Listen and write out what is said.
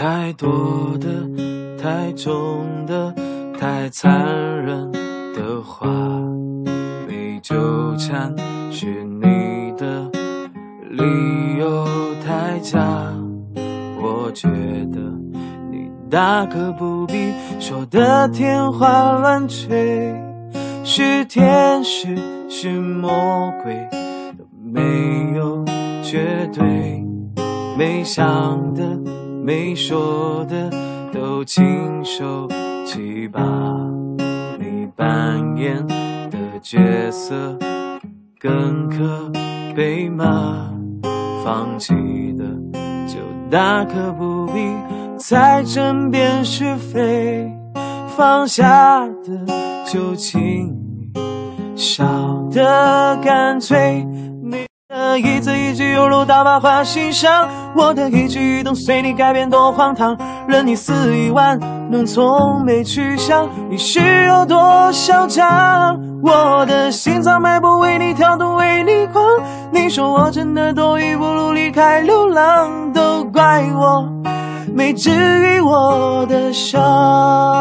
太多的、太重的、太残忍的话，没纠缠是你的理由太假。我觉得你大可不必说的天花乱坠，是天使是魔鬼都没有绝对，没想的没说的都亲手去吧你扮演的角色更可悲吗？放弃的就大可不必再争辩是非，放下的就请你少的干脆。一字一句犹如刀疤划心上，我的一举一动随你改变多荒唐，任你肆意玩弄，从没去想你是有多嚣张。我的心脏脉搏为你跳动，为你狂。你说我真的多余，不如离开流浪，都怪我没治愈我的伤。